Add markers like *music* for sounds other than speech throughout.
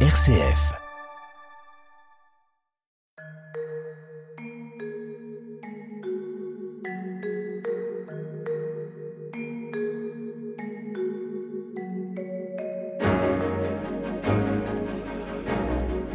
RCF.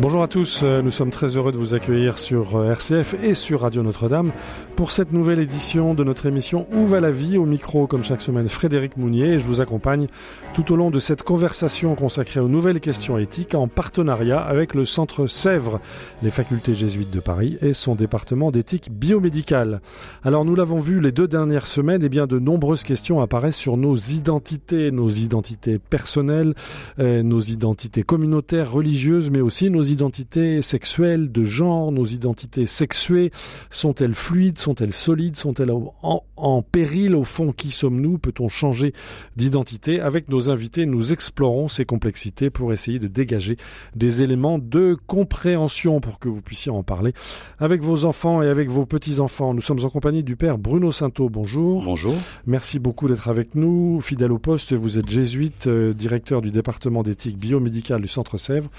Bonjour à tous, euh, nous sommes très heureux de vous accueillir sur euh, RCF et sur Radio Notre-Dame pour cette nouvelle édition de notre émission Où va la vie Au micro, comme chaque semaine, Frédéric Mounier et je vous accompagne tout au long de cette conversation consacrée aux nouvelles questions éthiques en partenariat avec le Centre Sèvres, les facultés jésuites de Paris et son département d'éthique biomédicale. Alors nous l'avons vu les deux dernières semaines, et eh bien de nombreuses questions apparaissent sur nos identités, nos identités personnelles, euh, nos identités communautaires, religieuses, mais aussi nos identités sexuelles, de genre, nos identités sexuées, sont-elles fluides, sont-elles solides, sont-elles en, péril au fond Qui sommes-nous Peut-on changer d'identité? Avec nos invités, nous explorons ces complexités pour essayer de dégager des éléments de compréhension pour que vous puissiez en parler avec vos enfants et avec vos petits-enfants. Nous sommes en compagnie du père Bruno Sainteau. Bonjour. Bonjour. Merci beaucoup d'être avec nous. Fidèle au poste, vous êtes jésuite, euh, directeur du département d'éthique biomédicale du Centre Sèvres.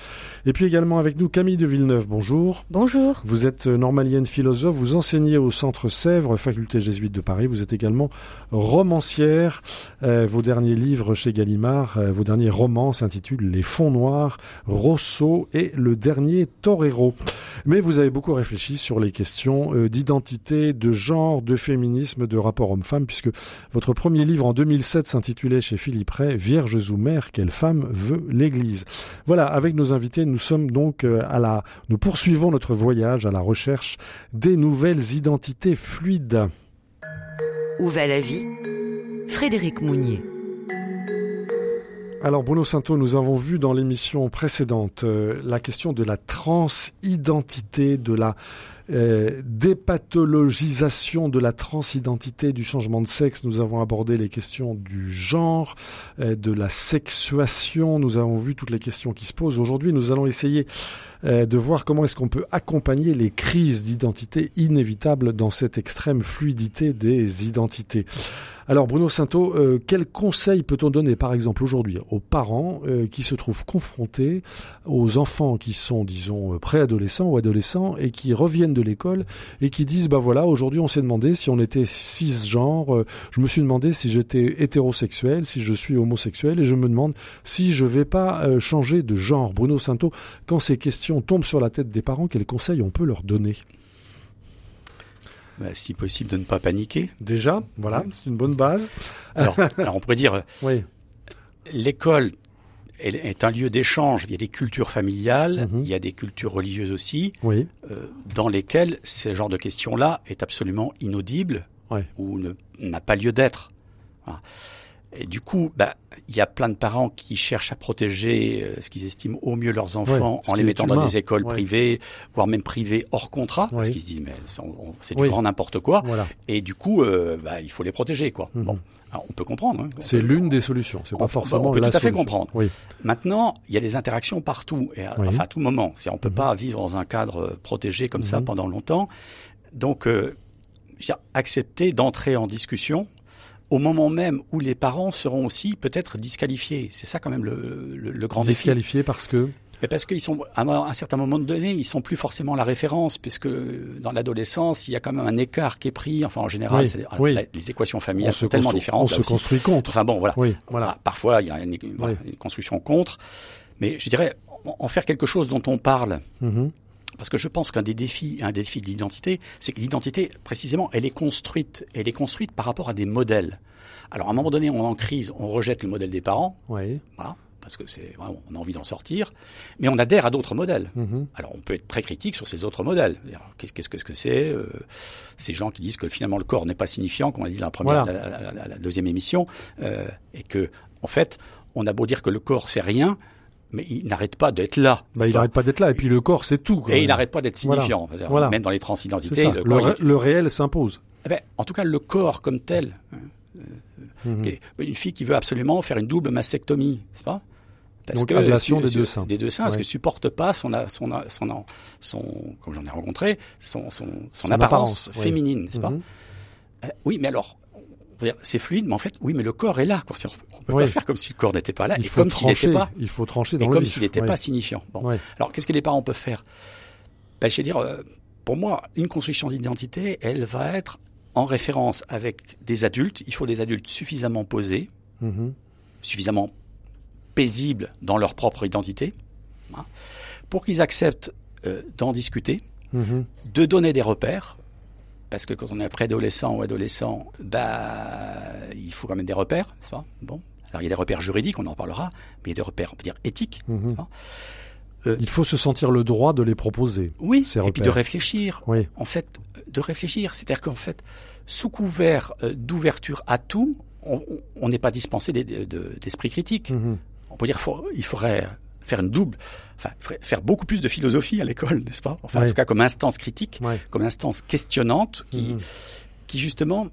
Et puis également avec nous Camille de Villeneuve. Bonjour. Bonjour. Vous êtes euh, normalienne philosophe, vous enseignez au Centre Sèvres, faculté jésuite de Paris. Vous êtes également romancière. Euh, vos derniers livres chez Gallimard, euh, vos derniers romans s'intitulent Les Fonds Noirs, Rousseau et le dernier Torero. Mais vous avez beaucoup réfléchi sur les questions d'identité, de genre, de féminisme, de rapport homme-femme, puisque votre premier livre en 2007 s'intitulait chez Philippe Ray Vierges ou mères, quelle femme veut l'Église. Voilà, avec nos invités, nous sommes donc euh, à la, nous poursuivons notre voyage à la recherche des nouvelles identités fluides. Où va la vie Frédéric Mounier. Alors Bruno Santo, nous avons vu dans l'émission précédente euh, la question de la transidentité, de la euh, dépathologisation de la transidentité, du changement de sexe. Nous avons abordé les questions du genre, euh, de la sexuation. Nous avons vu toutes les questions qui se posent. Aujourd'hui, nous allons essayer euh, de voir comment est-ce qu'on peut accompagner les crises d'identité inévitables dans cette extrême fluidité des identités. Alors Bruno Sainteau, euh, quel conseil peut-on donner par exemple aujourd'hui aux parents euh, qui se trouvent confrontés aux enfants qui sont disons préadolescents ou adolescents et qui reviennent de l'école et qui disent bah voilà aujourd'hui on s'est demandé si on était cisgenre, euh, je me suis demandé si j'étais hétérosexuel, si je suis homosexuel et je me demande si je vais pas changer de genre. Bruno Sainteau, quand ces questions tombent sur la tête des parents, quels conseils on peut leur donner? Si possible de ne pas paniquer. Déjà, voilà, c'est une bonne base. Alors, *laughs* alors on pourrait dire, oui. l'école est un lieu d'échange. Il y a des cultures familiales, mhm. il y a des cultures religieuses aussi, oui. euh, dans lesquelles ce genre de questions-là est absolument inaudible ou n'a pas lieu d'être. Voilà. Et du coup, bah, il y a plein de parents qui cherchent à protéger euh, ce qu'ils estiment au mieux leurs enfants en les mettant dans des écoles privées, voire même privées hors contrat, parce qu'ils se disent mais c'est du grand n'importe quoi. Et du coup, euh, bah, il faut les protéger, quoi. Mhm. Bon, on peut comprendre. Hein. C'est l'une des solutions. C'est pas forcément on peut tout à fait comprendre. Maintenant, il y a des interactions partout, et à, enfin à tout moment. Si on peut mhm. pas vivre dans un cadre euh, protégé comme ça mhm. pendant longtemps, donc euh, accepter d'entrer en discussion au moment même où les parents seront aussi peut-être disqualifiés. C'est ça quand même le, le, le grand Disqualifiés parce que mais parce qu'ils sont à un certain moment donné, ils sont plus forcément la référence, puisque dans l'adolescence, il y a quand même un éccar qui est pris. Enfin, en général, les équations familiales sont tellement différentes. On se construit contre. Enfin bon, voilà. voilà. Parfois, il y a une, construction contre, mais je dirais en faire quelque chose dont on parle. Mm-hmm. Parce que je pense qu'un des défis, un des défis de l'identité, c'est que l'identité, précisément, elle est construite. Elle est construite par rapport à des modèles. Alors, à un moment donné, on est en crise, on rejette le modèle des parents. Oui. Voilà. Parce que c'est on a envie d'en sortir, mais on adhère à d'autres modèles. Mm-hmm. Alors on peut être très critique sur ces autres modèles. Qu'est-ce que ce que c'est euh, Ces gens qui disent que finalement le corps n'est pas signifiant, comme on a dit dans la première, la, deuxième émission, euh, et que en fait on a beau dire que le corps c'est rien, mais il n'arrête pas d'être là. Bah, il n'arrête pas d'être là, et puis le corps, c'est tout. Et il n'arrête pas d'être signifiant. Voilà. Même dans les transidentités, le, le, réel s'impose. Eh ben, en tout cas, le corps comme tel. Hein, euh, mhm. Une fille qui veut absolument faire une double mastectomie, c'est pas? Parce Donc, que ablation des deux seins. Des deux seins, parce que supporte pas son, son, son, son, comme j'en ai rencontré, son, son, son, apparence, féminine, n'est-ce pas? Mhm. euh, Oui, mais alors, c'est fluide, mais en fait, oui, mais le corps est là. Quoi. On peut pas faire comme si le corps n'était pas là, il et comme s'il n'était pas. Il faut trancher dans et comme s'il n'était pas signifiant. Bon. Alors, qu'est-ce que les parents peuvent faire? Ben, Je vais dire, euh, pour moi, une construction d'identité, elle va être en référence avec des adultes. Il faut des adultes suffisamment posés, mm-hmm. suffisamment paisibles dans leur propre identité, hein, pour qu'ils acceptent euh, d'en discuter, mm-hmm. de donner des repères parce que quand on est préadolescent ou adolescent, bah, il faut quand même des repères, ça Bon. Alors il y a des repères juridiques, on en parlera, mais il y a des repères, on peut dire éthiques. Mhm. Euh, il faut se sentir le droit de les proposer. Oui, et puis de réfléchir. Oui. En fait, de réfléchir. C'est-à-dire qu'en fait, sous couvert euh, d'ouverture à tout, on n'est pas dispensé d'esprit critique. Mhm. On peut dire qu'il faudrait faire une double, enfin faire beaucoup plus de philosophie à l'école, *laughs* n'est-ce pas? Enfin, en tout cas comme instance critique, comme instance questionnante qui, mhm. qui justement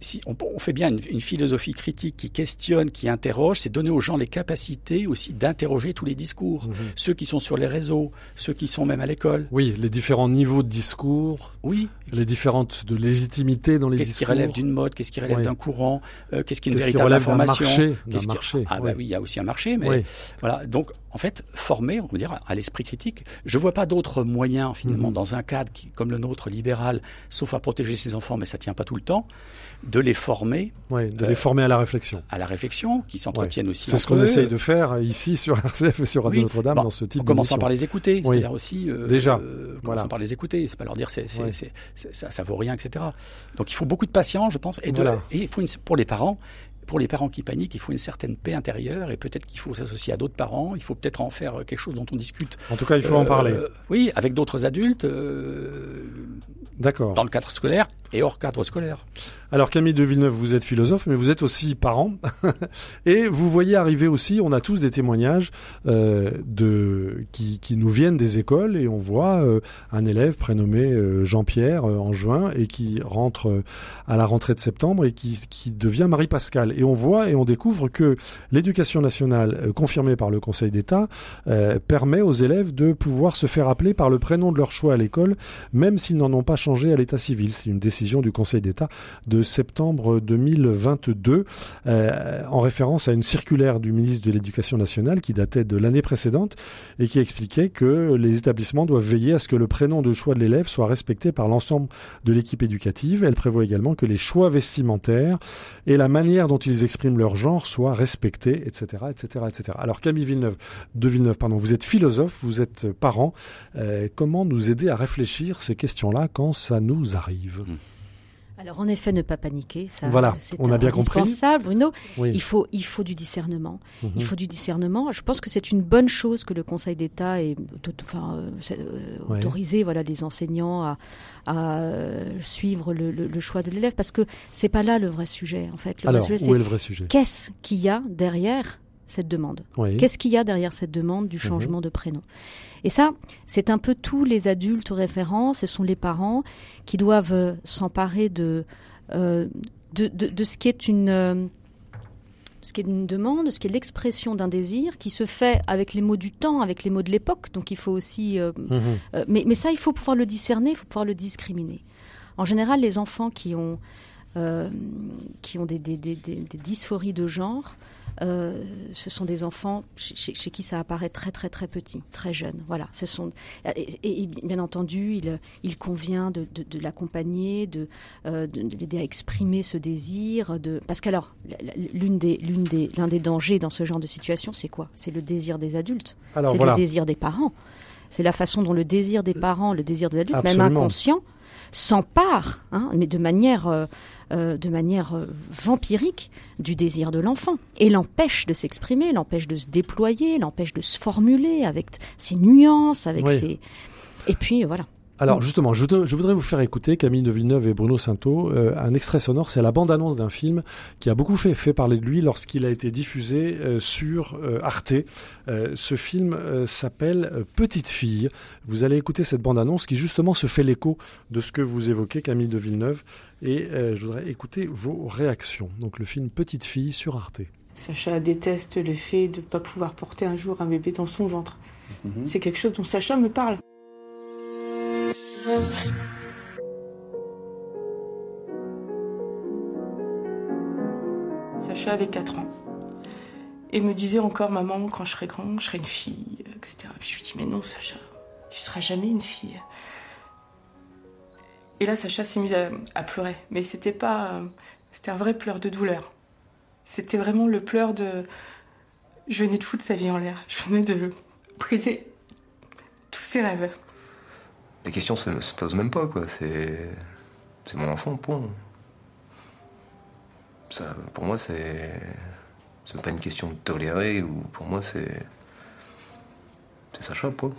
si on, on, fait bien une, philosophie critique qui questionne, qui interroge, c'est donner aux gens les capacités aussi d'interroger tous les discours, mhm. ceux qui sont sur les réseaux, ceux qui sont même à l'école. Oui, les différents niveaux de discours. Oui. Les différentes de légitimité dans les discours. Qu'est-ce qui relève d'une mode, qu'est-ce qui relève d'un courant, euh, qu'est-ce qui est une véritable information? Marché, qu'est-ce marché. Ah bah oui, il y a aussi un marché, mais voilà. Donc en fait, former, on peut dire, à l'esprit critique. Je vois pas d'autres moyens finalement mhm. dans un cadre qui, comme le nôtre libéral, sauf à protéger ses enfants, mais ça tient pas tout le temps de les former. Oui, de les euh, former à la réflexion. À la réflexion, qui s'entretiennent aussi. C'est ce qu'on essaye de faire ici sur RCF et sur Radio Notre-Dame dans ce type En commençant par les écouter, c'est-à-dire aussi. Euh, Déjà. Euh, commençant par les écouter, c'est pas leur dire c'est, c'est, ça, ça vaut rien, etc. Donc il faut beaucoup de patience, je pense, et, de, et il faut pour les parents, pour les parents qui paniquent, il faut une certaine paix intérieure et peut-être qu'il faut s'associer à d'autres parents. Il faut peut-être en faire quelque chose dont on discute. En tout cas, il faut en parler. Oui, avec d'autres adultes. D'accord. Dans le cadre scolaire et hors cadre scolaire. Alors Camille de Villeneuve, vous êtes philosophe, mais vous êtes aussi parent, *laughs* et vous voyez arriver aussi, on a tous des témoignages euh, de qui, qui, nous viennent des écoles, et on voit euh, un élève prénommé euh, Jean-Pierre euh, en juin et qui rentre à la rentrée de septembre et qui, qui devient Marie Pascal. Et on voit et on découvre que l'éducation nationale, confirmée par le Conseil d'État, permet aux élèves de pouvoir se faire appeler par le prénom de leur choix à l'école, même s'ils n'en ont pas changé à l'état civil. C'est une décision du Conseil d'État de septembre 2022, euh, en référence à une circulaire du ministre de l'Éducation nationale qui datait de l'année précédente et qui expliquait que les établissements doivent veiller à ce que le prénom de choix de l'élève soit respecté par l'ensemble de l'équipe éducative. Elle prévoit également que les choix vestimentaires et la manière dont ils expriment leur genre soient respectés, etc., etc., etc. Alors Camille Villeneuve, de Villeneuve, pardon, vous êtes philosophe, vous êtes parent. Euh, comment nous aider à réfléchir ces questions-là quand ça nous arrive? Mmh. Alors en effet, ne pas paniquer, ça, voilà, on a bien indispensable, Bruno. Il faut, il faut du discernement. Il mhm. faut du discernement. Je pense que c'est une bonne chose que le Conseil d'État ait enfin, euh, euh, autorisé, voilà, les enseignants à, à euh, suivre le, le, choix de l'élève, parce que c'est pas là le vrai sujet. En fait, le Alors, vrai sujet, où est le vrai sujet? Qu'est-ce qu'il y a derrière cette demande Qu'est-ce qu'il y a derrière cette demande du mhm. changement de prénom? Et ça, c'est un peu tous les adultes référents, ce sont les parents qui doivent euh, s'emparer de, euh, de, de, ce qui est une... Euh, ce qui est une demande, ce qui est l'expression d'un désir, qui se fait avec les mots du temps, avec les mots de l'époque. Donc il faut aussi, mhm. mais, mais, ça, il faut pouvoir le discerner, il faut pouvoir le discriminer. En général, les enfants qui ont qui ont des, des, des, des, dysphories de genre euh, ce sont des enfants chez, qui ça apparaît très très très petit, très jeune. Voilà, ce sont et, bien entendu, il, il convient de, de, l'accompagner, de, euh, l'aider à exprimer ce désir, de parce qu'alors l'une des l'une des l'un des dangers dans ce genre de situation, c'est quoi? C'est le désir des adultes, c'est le désir des parents, c'est la façon dont le désir des parents, le désir des adultes, même inconscient, s'empare, hein, mais de manière euh, euh, de manière euh, vampirique du désir de l'enfant et l'empêche de s'exprimer, l'empêche de se déployer, l'empêche de se formuler avec ses nuances, avec ses... Et puis voilà. Alors justement, je, voudrais vous faire écouter Camille de Villeneuve et Bruno Sainteau euh, un extrait sonore. C'est la bande-annonce d'un film qui a beaucoup fait, fait parler de lui lorsqu'il a été diffusé euh, sur euh, Arte. ce film s'appelle Petite fille. Vous allez écouter cette bande-annonce qui justement se fait l'écho de ce que vous évoquez, Camille de Villeneuve. Et je voudrais écouter vos réactions. Donc le film Petite fille sur Arte. Sacha déteste le fait de ne pas pouvoir porter un jour un bébé dans son ventre. Mhm. C'est quelque chose dont Sacha me parle. Sacha avait 4 ans. Et me disait encore, maman, quand je serai grand, je serai une fille, etc. Puis je lui dis, mais non, Sacha, tu seras jamais une fille. Et là, Sacha s'est mise à, pleurer. Mais c'était pas. C'était un vrai pleur de douleur. C'était vraiment le pleur de. Je venais de foutre sa vie en l'air. Je venais de briser tous ses rêves. La question se, se pose même pas. C'est. Mon enfant, point. Ça, pour moi, c'est. C'est pas une question de tolérer, ou pour moi, c'est. C'est point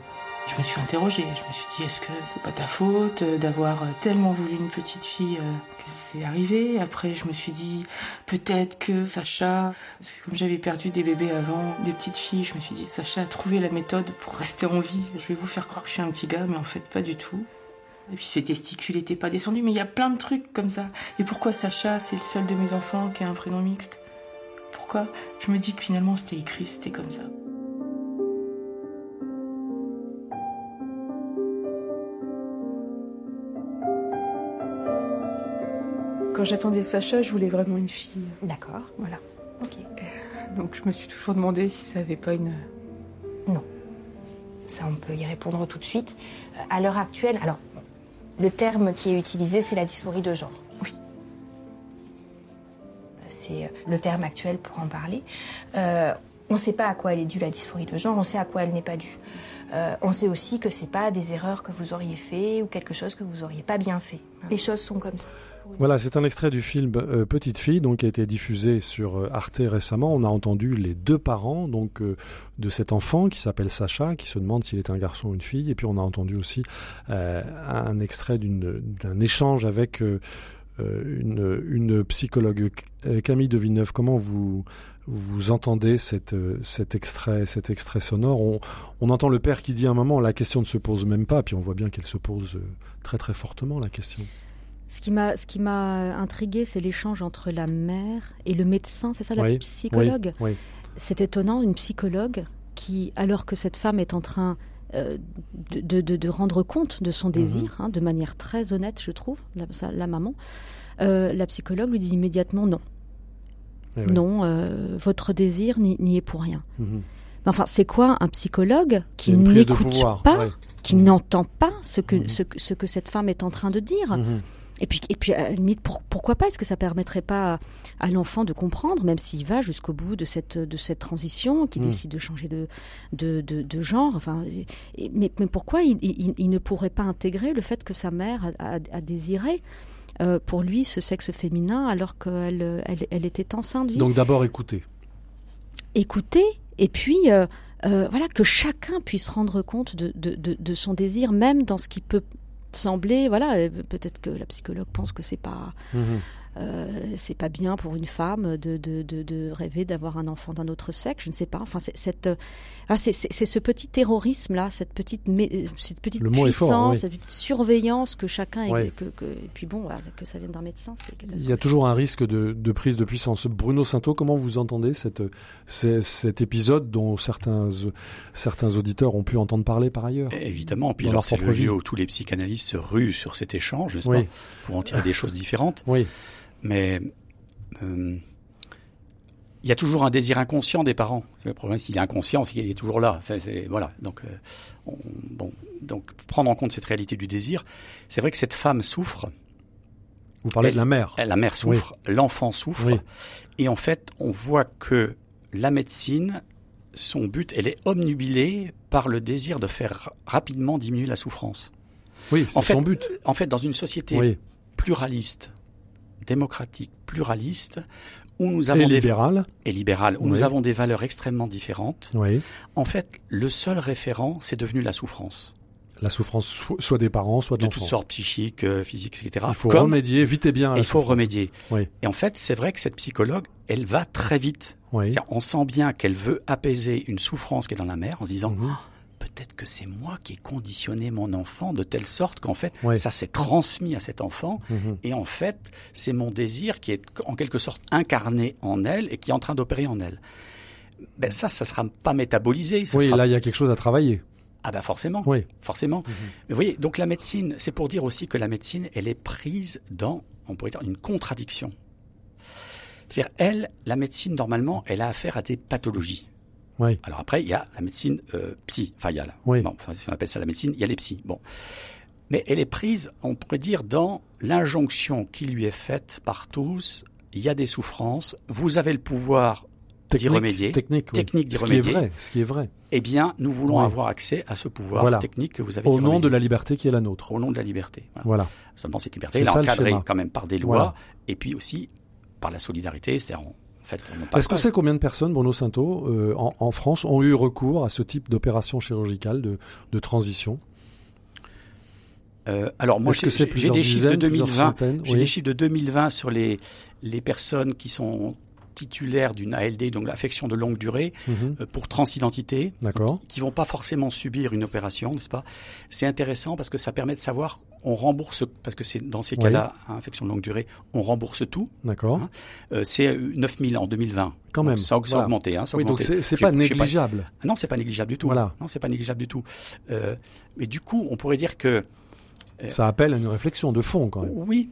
je me suis interrogée. Je me suis dit, est-ce que c'est pas ta faute d'avoir tellement voulu une petite fille euh, que c'est arrivé? Après, je me suis dit, peut-être que Sacha, parce que comme j'avais perdu des bébés avant, des petites filles, je me suis dit, Sacha a trouvé la méthode pour rester en vie. Je vais vous faire croire que je suis un petit gars, mais en fait, pas du tout. Et puis ses testicules n'étaient pas descendus, mais il y a plein de trucs comme ça. Et pourquoi Sacha, c'est le seul de mes enfants qui a un prénom mixte? Pourquoi? Je me dis que finalement c'était écrit, c'était comme ça. Quand j'attendais Sacha, je voulais vraiment une fille. D'accord. Voilà. Ok. Donc je me suis toujours demandé si ça n'avait pas une. Non. Ça, on peut y répondre tout de suite. Euh, à l'heure actuelle, alors, le terme qui est utilisé, c'est la dysphorie de genre. Oui. C'est euh, le terme actuel pour en parler. Euh, on ne sait pas à quoi elle est due la dysphorie de genre, on sait à quoi elle n'est pas due. on sait aussi que c'est pas des erreurs que vous auriez fait ou quelque chose que vous auriez pas bien fait. Les choses sont comme ça. Voilà, c'est un extrait du film euh, Petite fille, donc qui a été diffusé sur euh, Arte récemment. On a entendu les deux parents donc euh, de cet enfant qui s'appelle Sacha, qui se demande s'il est un garçon ou une fille. Et puis on a entendu aussi un extrait d'un échange avec une, une, psychologue, Camille de Villeneuve. Comment vous vous entendez cet extrait, cet extrait sonore? On, on, entend le père qui dit à un moment la question ne se pose même pas, puis on voit bien qu'elle se pose très très fortement la question. Ce qui m'a, ce qui m'a intrigué, c'est l'échange entre la mère et le médecin, c'est ça, la psychologue. C'est étonnant, une psychologue qui, alors que cette femme est en train euh, de, de, de, rendre compte de son désir, mhm. hein, de manière très honnête, je trouve, la, la maman, euh, la psychologue lui dit immédiatement non. Eh non, euh, votre désir n'y est pour rien. Mhm. Enfin, c'est quoi un psychologue qui n'écoute pas, qui mhm. n'entend pas ce que, ce, ce, que cette femme est en train de dire et puis, et puis à la limite, pourquoi pas? Est-ce que ça permettrait pas à, l'enfant de comprendre, même s'il va jusqu'au bout de cette, de cette transition, qui mm. décide de changer de, de, de, genre? Enfin, mais, mais pourquoi il, il, ne pourrait pas intégrer le fait que sa mère a, désiré euh, pour lui ce sexe féminin alors qu'elle elle, elle, était enceinte Donc d'abord écouter. Écouter, et puis... Euh, euh, voilà que chacun puisse rendre compte de, de, de, de, son désir, même dans ce qui peut sembler, voilà, euh, peut-être que la psychologue pense que c'est pas, mhm. Euh, c'est pas bien pour une femme de, de, de, rêver d'avoir un enfant d'un autre sexe, je ne sais pas. Enfin, c'est cette, ah, c'est ce petit terrorisme là, cette petite, cette petite puissance, cette petite surveillance que chacun, et puis bon, que ça vienne d'un médecin, Il y a toujours un risque de, de prise de puissance. Bruno Sainteau, comment vous entendez cette, cet épisode dont certains, certains auditeurs ont pu entendre parler par ailleurs? Évidemment, puis alors c'est le lieu où tous les psychanalystes se ruent sur cet échange, n'est-ce pas, pour en tirer des choses différentes. Oui. Mais euh, il y a toujours un désir inconscient des parents. Le problème, s'il est inconscient, c'est qu'il est toujours là. Enfin, voilà. Donc, euh, bon, donc prendre en compte cette réalité du désir. C'est vrai que cette femme souffre. Vous parlez de la mère. la mère souffre, l'enfant souffre, et en fait, on voit que la médecine, son but, elle est omnubilée par le désir de faire rapidement diminuer la souffrance. Oui, c'est son but. En fait, dans une société pluraliste, démocratique, pluraliste, où nous avons et libéral. et libéral, où nous avons des valeurs extrêmement différentes. Oui. En fait, le seul référent, c'est devenu la souffrance. La souffrance, soit des parents, soit de, de toutes sortes, psychiques, euh, physiques, etc. Il faut remédier, vite et bien. il faut remédier. Oui. Et en fait, c'est vrai que cette psychologue, elle va très vite. On sent bien qu'elle veut apaiser une souffrance qui est dans la mère en se disant. Mhm peut-être que c'est moi qui ai conditionné mon enfant de telle sorte qu'en fait, ça s'est transmis à cet enfant. Mhm. Et en fait, c'est mon désir qui est en quelque sorte incarné en elle et qui est en train d'opérer en elle. Ben ça, ça sera pas métabolisé. oui, là, il y a quelque chose à travailler. Ah ben forcément, oui. forcément. Mhm. Mais vous voyez, donc la médecine, c'est pour dire aussi que la médecine, elle est prise dans, on pourrait dire, une contradiction. C'est-à-dire, elle, la médecine, normalement, elle a affaire à des pathologies. Oui. Alors après, il y a la médecine euh, psy. Enfin, il y a la, oui. bon, enfin, si on appelle ça la médecine, il y a les psys. Bon. Mais elle est prise, on pourrait dire, dans l'injonction qui lui est faite par tous. Il y a des souffrances. Vous avez le pouvoir d'y remédier. Technique, technique d'y ce Qui est vrai, ce qui est vrai. Eh bien, nous voulons avoir accès à ce pouvoir technique que vous avez. Au nom de la liberté qui est la nôtre. Au nom de la liberté. Voilà. voilà. Seulement cette liberté, est encadrée quand même par des lois et puis aussi par la solidarité, c'est-à-dire est-ce qu'on sait combien de personnes, Bruno Santo, euh, en, France, ont eu recours à ce type d'opération chirurgicale de, transition? Euh, alors moi, j'ai des chiffres de 2020. J'ai des chiffres de 2020 sur les les personnes qui sont titulaires d'une ALD, donc l'affection de longue durée, mhm. euh, pour transidentité, qui, vont pas forcément subir une opération, n'est-ce pas? C'est intéressant parce que ça permet de savoir, on rembourse, parce que c'est dans ces cas-là, hein, affection de longue durée, on rembourse tout. D'accord. Hein. Euh, c'est 9000 en 2020. Quand même. ça, a augmenté. Hein, oui, donc c'est pas négligeable. Pas... Ah non, c'est pas négligeable du tout. Voilà. Non, c'est pas négligeable du tout. Euh, mais du coup, on pourrait dire que ça appelle à une réflexion de fond quand même. Oui,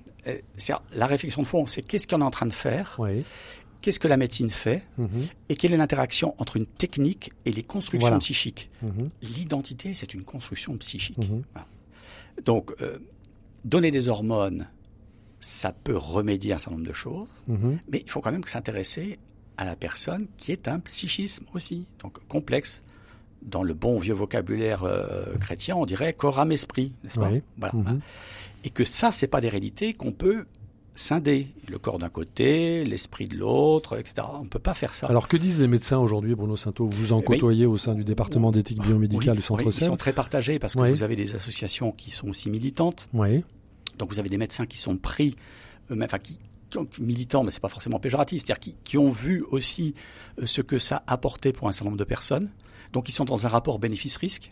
la réflexion de fond, c'est qu'est-ce qu'on est en train de faire oui qu'est-ce que la médecine fait mhm. et quelle est l'interaction entre une technique et les constructions psychiques. Mhm. L'identité, c'est une construction psychique. Mhm. Donc, euh, donner des hormones, ça peut remédier à un certain nombre de choses, mais il faut quand même s'intéresser à la personne qui est un psychisme aussi, donc complexe. Dans le bon vieux vocabulaire euh, chrétien, on dirait corps, âme, esprit, n'est-ce pas? Voilà. Et que ça, c'est pas des réalités qu'on peut scindé. Le corps d'un côté, l'esprit de l'autre, etc. On ne peut pas faire ça. Alors que disent les médecins aujourd'hui, Bruno Santo Vous en eh côtoyez au sein du département d'éthique biomédicale du Centre oui, Ils sont très partagés parce que vous avez des associations qui sont aussi militantes. Oui. Donc vous avez des médecins qui sont pris, enfin qui, militants, mais c'est pas forcément péjoratif, c'est-à-dire qui, qui, ont vu aussi euh, ce que ça apportait pour un certain nombre de personnes. Donc ils sont dans un rapport bénéfice-risque.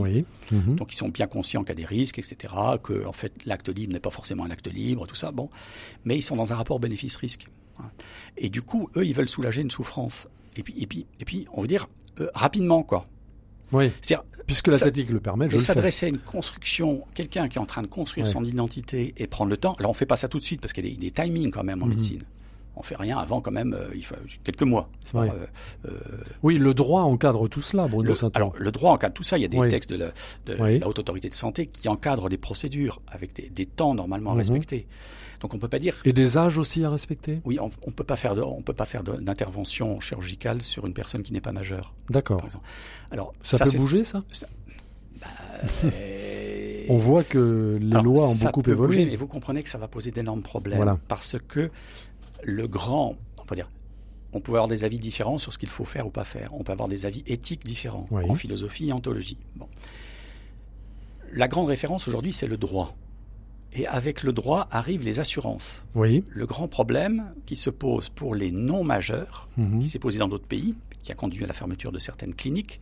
Oui. Mhm. Donc ils sont bien conscients qu'il y a des risques, etc. Que en fait l'acte libre n'est pas forcément un acte libre, tout ça. Bon, mais ils sont dans un rapport bénéfice-risque. Et du coup, eux, ils veulent soulager une souffrance. Et puis, et puis, et puis, on veut dire euh, rapidement, quoi. Oui. Puisque la technique le permet, je et s'adresser à une construction, quelqu'un qui est en train de construire son identité et prendre le temps. Alors on fait pas ça tout de suite parce qu'il y a des, timings quand même en mhm. médecine on fait rien avant quand même euh, il faut quelques mois. Oui. Euh, euh, oui, le droit encadre tout cela, Bruno le, Alors le droit encadre tout ça. Il y a des textes de, la, de la, haute autorité de santé qui encadrent les procédures avec des, des temps normalement mhm. respectés. Donc on peut pas dire. Et des âges aussi à respecter? Oui, on, on peut pas faire de, on peut pas faire d'intervention chirurgicale sur une personne qui n'est pas majeure. D'accord. Alors ça, peut bouger ça? bah, *laughs* on voit que les lois ont beaucoup évolué. Bouger, mais vous comprenez que ça va poser d'énormes problèmes voilà. parce que le grand, on peut dire, on peut avoir des avis différents sur ce qu'il faut faire ou pas faire. On peut avoir des avis éthiques différents en philosophie et en théologie. Bon. La grande référence aujourd'hui, c'est le droit. Et avec le droit arrivent les assurances. Oui. Le grand problème qui se pose pour les non majeurs, mhm. qui s'est posé dans d'autres pays, qui a conduit à la fermeture de certaines cliniques,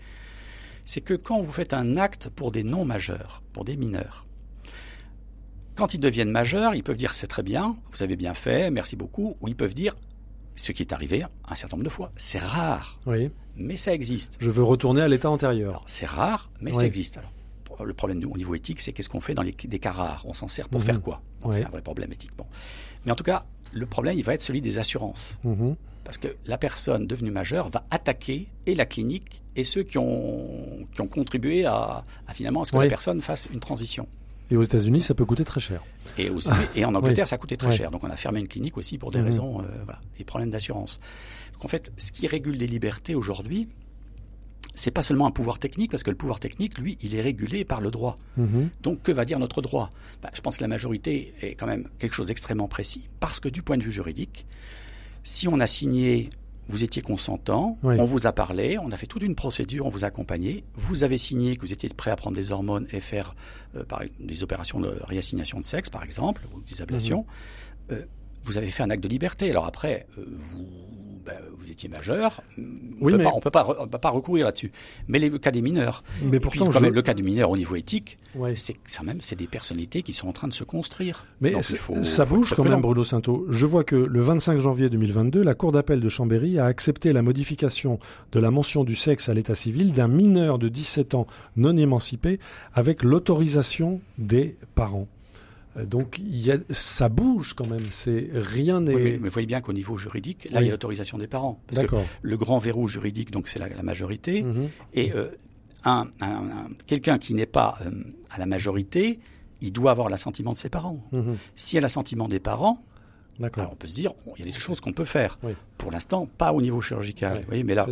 c'est que quand vous faites un acte pour des non majeurs, pour des mineurs, quand ils deviennent majeurs, ils peuvent dire c'est très bien, vous avez bien fait, merci beaucoup, ou ils peuvent dire ce qui est arrivé un certain nombre de fois. C'est rare, oui. mais ça existe. Je veux retourner à l'état antérieur. C'est rare, mais ça existe. Alors, le problème au niveau éthique, c'est qu'est-ce qu'on fait dans les, des cas rares? On s'en sert pour mhm. faire quoi C'est un vrai problème éthique. Bon. Mais en tout cas, le problème, il va être celui des assurances. Mhm. Parce que la personne devenue majeure va attaquer et la clinique et ceux qui ont, qui ont contribué à, finalement à ce que la personne fasse une transition. Et aux États-Unis, ça peut coûter très cher. Et, et en Angleterre, ça coûtait très cher. Donc on a fermé une clinique aussi pour des mhm. raisons, euh, voilà, des problèmes d'assurance. Donc en fait, ce qui régule les libertés aujourd'hui, c'est pas seulement un pouvoir technique, parce que le pouvoir technique, lui, il est régulé par le droit. Mhm. Donc, que va dire notre droit? Bah, Je pense que la majorité est quand même quelque chose d'extrêmement précis, parce que du point de vue juridique, si on a signé vous étiez consentant, on vous a parlé, on a fait toute une procédure, on vous a accompagné, vous avez signé que vous étiez prêt à prendre des hormones et faire euh, des opérations de réassignation de sexe, par exemple, ou des ablations. Mhm. Euh, vous avez fait un acte de liberté. Alors après, euh, vous ben, vous étiez majeur. On ne peut, pas recourir là-dessus. Mais les cas des mineurs. Mais pourtant, quand même, le cas du mineur au niveau éthique, c'est ça même, c'est des personnalités qui sont en train de se construire. Mais ça bouge quand même, Bruno Santo. Je vois que le 25 janvier 2022, la Cour d'appel de Chambéry a accepté la modification de la mention du sexe à l'état civil d'un mineur de 17 ans non émancipé avec l'autorisation des parents. Donc il y a, ça bouge quand même. C'est rien n'est. mais, vous voyez bien qu'au niveau juridique, là il y a l'autorisation des parents. Parce que le grand verrou juridique, donc c'est la, majorité, mhm. et un, quelqu'un qui n'est pas à la majorité, il doit avoir l'assentiment de ses parents. Mhm. Si y a l'assentiment des parents, alors on peut se dire, il y a des choses qu'on peut faire. Pour l'instant, pas au niveau chirurgical. mais là,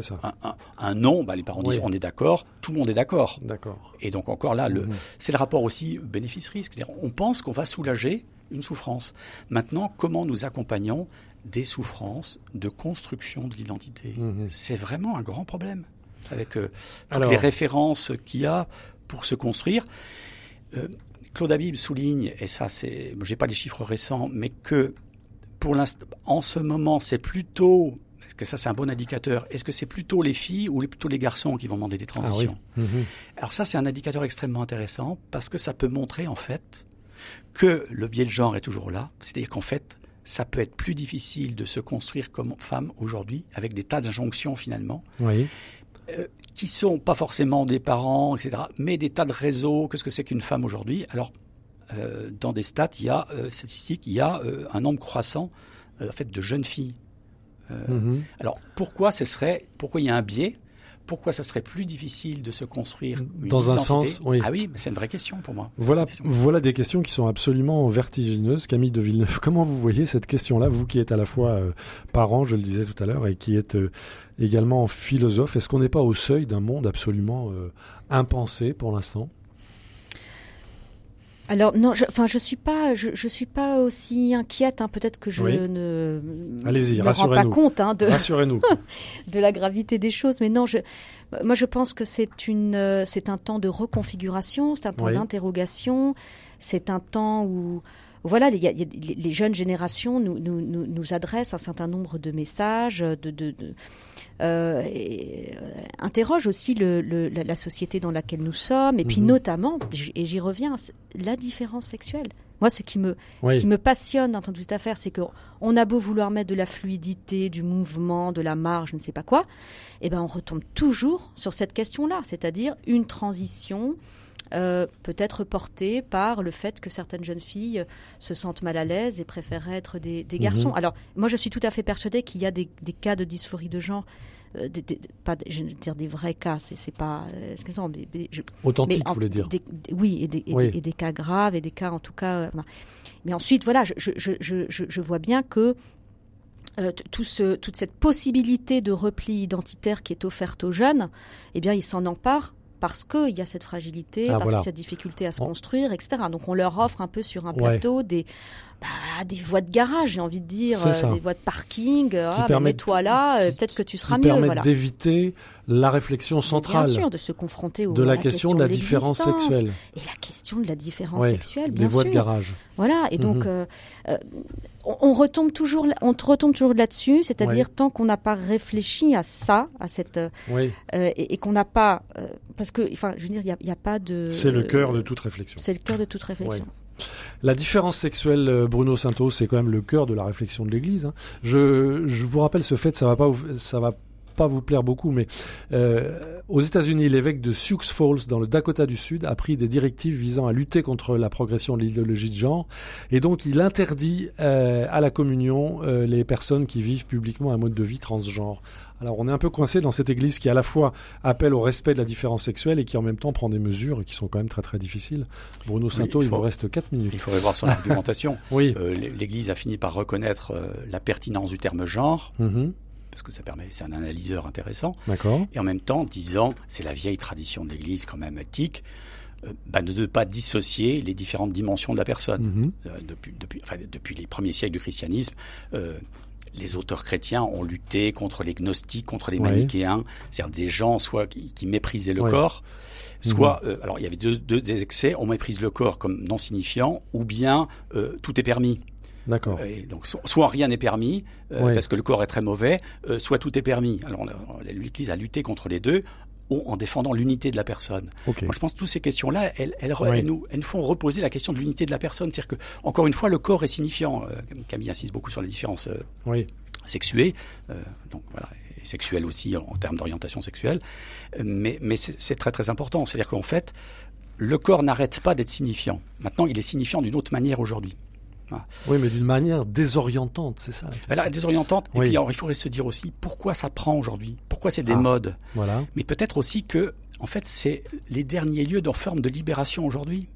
un, non, bah, les parents disent on est d'accord, tout le monde est d'accord. D'accord. Et donc encore là, mhm. c'est le rapport aussi bénéfice-risque. C'est-à-dire, on pense qu'on va soulager une souffrance. Maintenant, comment nous accompagnons des souffrances de construction de l'identité mhm. C'est vraiment un grand problème avec euh, toutes les références qu'il y a pour se construire. Euh, Claude Habib souligne, et ça c'est, j'ai pas les chiffres récents, mais que pour l'instant, en ce moment, c'est plutôt, est-ce que ça c'est un bon indicateur Est-ce que c'est plutôt les filles ou plutôt les garçons qui vont demander des ah transitions? Mhm. Alors ça c'est un indicateur extrêmement intéressant parce que ça peut montrer en fait que le biais de genre est toujours là, c'est-à-dire qu'en fait ça peut être plus difficile de se construire comme femme aujourd'hui avec des tas d'injonctions finalement. Oui. Euh, qui sont pas forcément des parents, etc., mais des tas de réseaux. Qu'est-ce que c'est qu'une femme aujourd'hui? Alors, euh, dans des stats, il y a euh, statistiques, il y a un nombre croissant en fait de jeunes filles. Mhm. Alors, pourquoi ce serait, pourquoi il y a un biais? Pourquoi ça serait plus difficile de se construire dans un sens oui. Ah oui, c'est une vraie question pour moi. Voilà, voilà des questions qui sont absolument vertigineuses. Camille de Villeneuve, *laughs* comment vous voyez cette question-là, vous qui êtes à la fois euh, parent, je le disais tout à l'heure, et qui êtes euh, également philosophe, est-ce qu'on n'est pas au seuil d'un monde absolument euh, impensé pour l'instant? Alors non, je, enfin je suis pas, je, je suis pas aussi inquiète. Hein. Peut-être que je ne Allez-y, me rends pas compte hein, de rassurez-nous *laughs* de la gravité des choses. Mais non, je, moi je pense que c'est une, c'est un temps de reconfiguration, c'est un temps d'interrogation, c'est un temps où voilà, les, les, jeunes générations nous, nous, nous, nous, adressent un certain nombre de messages, de, de, de euh, et, euh, interroge aussi le, le, la société dans laquelle nous sommes, et puis mhm. notamment, et j'y reviens, la différence sexuelle. Moi, ce qui me, ce qui me passionne dans toute cette affaire, c'est qu'on a beau vouloir mettre de la fluidité, du mouvement, de la marge, je ne sais pas quoi, et eh ben on retombe toujours sur cette question-là, c'est-à-dire une transition euh, peut être portée par le fait que certaines jeunes filles se sentent mal à l'aise et préfèrent être des, garçons. Mhm. Alors, moi, je suis tout à fait persuadée qu'il y a des, cas de dysphorie de genre. Euh, pas, je veux dire des vrais cas, c'est pas. Euh, Authentique, vous voulez dire Oui, et des, cas graves, et des cas en tout cas. mais ensuite, voilà, je, je, vois bien que tout ce, toute cette possibilité de repli identitaire qui est offerte aux jeunes, eh bien, ils s'en emparent parce qu'il y a cette fragilité, ah, parce qu'il y a cette difficulté à se construire, etc. Donc on leur offre un peu sur un plateau des, bah, des voies de garage, j'ai envie de dire, euh, des voies de parking. Ah, bah, mets-toi là, euh, peut-être que tu seras mieux. Voilà. d'éviter la réflexion centrale. Bien sûr, de se confronter de la, question, de la différence sexuelle. Et la question de la différence sexuelle, bien des voies de garage. Voilà, et donc mhm. euh, on, retombe toujours, on retombe toujours là-dessus, c'est-à-dire tant qu'on n'a pas réfléchi à ça, à cette, et, qu'on n'a pas, parce que, enfin, je veux dire, il n'y a, a, pas de. C'est le cœur de toute réflexion. C'est le cœur de toute réflexion. La différence sexuelle, euh, Bruno Santos, c'est quand même le cœur de la réflexion de l'Église. Hein. Je, je, vous rappelle ce fait, ça va pas, ça va pas vous plaire beaucoup, mais euh, aux États-Unis, l'évêque de Sioux Falls, dans le Dakota du Sud, a pris des directives visant à lutter contre la progression de l'idéologie de genre, et donc il interdit euh, à la communion euh, les personnes qui vivent publiquement un mode de vie transgenre. Alors on est un peu coincé dans cette église qui à la fois appelle au respect de la différence sexuelle et qui en même temps prend des mesures qui sont quand même très très difficiles. Bruno Santo, il, vous reste 4 minutes. Il faudrait voir son argumentation. *laughs* oui. L'église a fini par reconnaître la pertinence du terme genre. Mm-hmm parce que ça permet, c'est un analyseur intéressant. D'accord. Et en même temps, disant, c'est la vieille tradition de l'Église quand même éthique, euh, bah, de ne pas dissocier les différentes dimensions de la personne. Mhm. Euh, depuis, depuis, enfin, depuis les premiers siècles du christianisme, euh, les auteurs chrétiens ont lutté contre les gnostiques, contre les manichéens, c'est-à-dire des gens soit qui, méprisaient le corps, soit, mhm. alors il y avait deux, deux, excès, on méprise le corps comme non signifiant, ou bien tout est permis. D'accord. donc soit rien n'est permis euh, parce que le corps est très mauvais, euh, soit tout est permis. Alors l'Église a lutté contre les deux en défendant l'unité de la personne. Moi, je pense que toutes ces questions-là, elles, elles, nous, elles, nous, font reposer la question de l'unité de la personne. C'est-à-dire que, encore une fois, le corps est signifiant. Euh, Camille insiste beaucoup sur les différences oui. sexuées. donc voilà, et sexuelles aussi en, termes d'orientation sexuelle. Mais, mais c'est très très important. C'est-à-dire qu'en fait, le corps n'arrête pas d'être signifiant. Maintenant, il est signifiant d'une autre manière aujourd'hui. Oui, mais d'une manière désorientante, c'est ça. Voilà, désorientante. Et puis, il faudrait se dire aussi pourquoi ça prend aujourd'hui, pourquoi c'est des ah, modes? Voilà. Mais peut-être aussi que, en fait, c'est les derniers lieux de forme de libération aujourd'hui.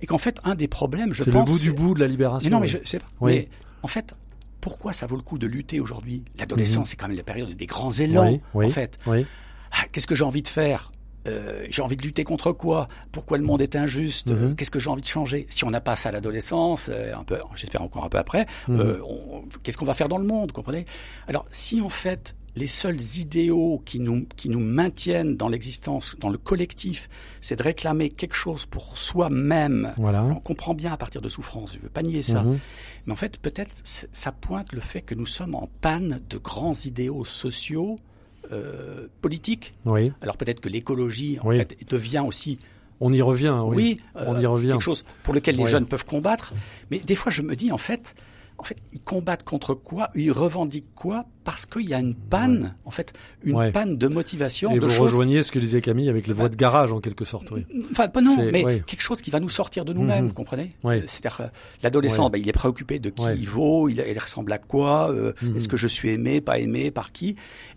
Et qu'en fait, un des problèmes, je pense. C'est le bout du bout de la libération. Mais non, mais je sais pas. Mais en fait, pourquoi ça vaut le coup de lutter aujourd'hui? L'adolescence, mhm. c'est quand même la période des grands élans, en fait. Ah, qu'est-ce que j'ai envie de faire? Euh, j'ai envie de lutter contre quoi? Pourquoi le monde est injuste? Mhm. Qu'est-ce que j'ai envie de changer? Si on n'a pas ça à l'adolescence, euh, un peu, j'espère encore un peu après, mhm. euh, qu'est-ce qu'on va faire dans le monde Comprenez? Alors, si en fait les seuls idéaux qui nous qui nous maintiennent dans l'existence, dans le collectif, c'est de réclamer quelque chose pour soi-même. Voilà. On comprend bien à partir de souffrance. Je veux pas nier ça, mhm. mais en fait, peut-être ça pointe le fait que nous sommes en panne de grands idéaux sociaux euh, politique. Oui. Alors peut-être que l'écologie en fait devient aussi on y revient, oui. on y euh, revient. Quelque chose pour lequel les jeunes peuvent combattre. Mais des fois, je me dis, en fait, en fait, ils combattent contre quoi? Ils revendiquent quoi? Parce qu'il y a une panne, en fait, une panne de motivation. Et de vous rejoignez ce que disait Camille avec les voies de garage, en quelque sorte, oui. Enfin, pas non, mais quelque chose qui va nous sortir de nous-mêmes, mhm. vous comprenez? C'est-à-dire, l'adolescent, ben, il est préoccupé de qui il vaut, il, ressemble à quoi, euh, mhm. est-ce que je suis aimé, pas aimé, par qui?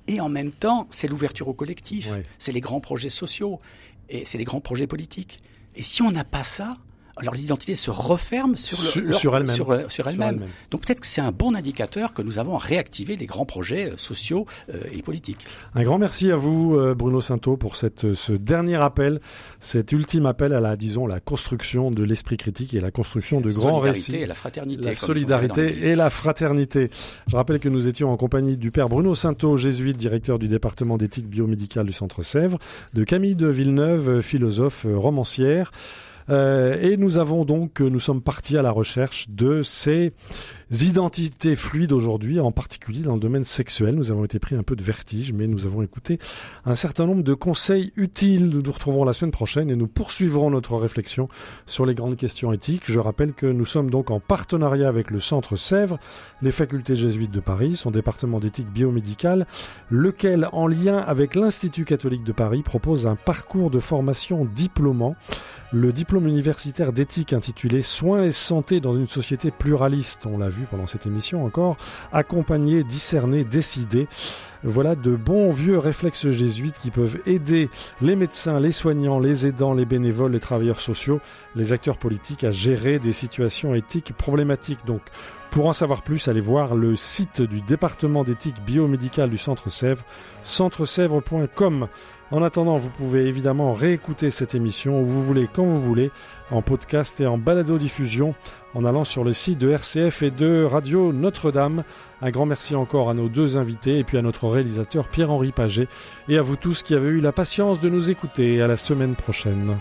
Et en même temps, c'est l'ouverture au collectif, c'est les grands projets sociaux, et c'est les grands projets politiques. Et si on n'a pas ça, leurs identités se referment sur, le, sur, elles-mêmes. Sur, elles-mêmes. Donc peut-être que c'est un bon indicateur que nous avons réactivé les grands projets euh, sociaux euh, et politiques. Un grand merci à vous, euh, Bruno Sainteau, pour cette, ce dernier appel, cet ultime appel à la, disons, la construction de l'esprit critique et la construction de grands récits. Et la fraternité. La solidarité et la fraternité. Je rappelle que nous étions en compagnie du père Bruno Sainteau, jésuite, directeur du département d'éthique biomédicale du Centre Sèvres, de Camille de Villeneuve, philosophe romancière. Euh, et nous avons donc, nous sommes partis à la recherche de ces identités fluides aujourd'hui, en particulier dans le domaine sexuel. Nous avons été pris un peu de vertige, mais nous avons écouté un certain nombre de conseils utiles. Nous nous retrouverons la semaine prochaine et nous poursuivrons notre réflexion sur les grandes questions éthiques. Je rappelle que nous sommes donc en partenariat avec le Centre Sèvres, les facultés jésuites de Paris, son département d'éthique biomédicale, lequel, en lien avec l'Institut catholique de Paris, propose un parcours de formation diplômant le diplôme universitaire d'éthique intitulé Soins et santé dans une société pluraliste, on l'a pendant cette émission encore, accompagner, discerner, décider. Voilà de bons vieux réflexes jésuites qui peuvent aider les médecins, les soignants, les aidants, les bénévoles, les travailleurs sociaux, les acteurs politiques à gérer des situations éthiques problématiques. Donc, pour en savoir plus, allez voir le site du département d'éthique biomédicale du Centre Sèvres, centresèvres.com. En attendant, vous pouvez évidemment réécouter cette émission où vous voulez, quand vous voulez, en podcast et en balado-diffusion, en allant sur le site de RCF et de Radio Notre-Dame. Un grand merci encore à nos deux invités et puis à notre réalisateur Pierre-Henri Paget et à vous tous qui avez eu la patience de nous écouter. À la semaine prochaine.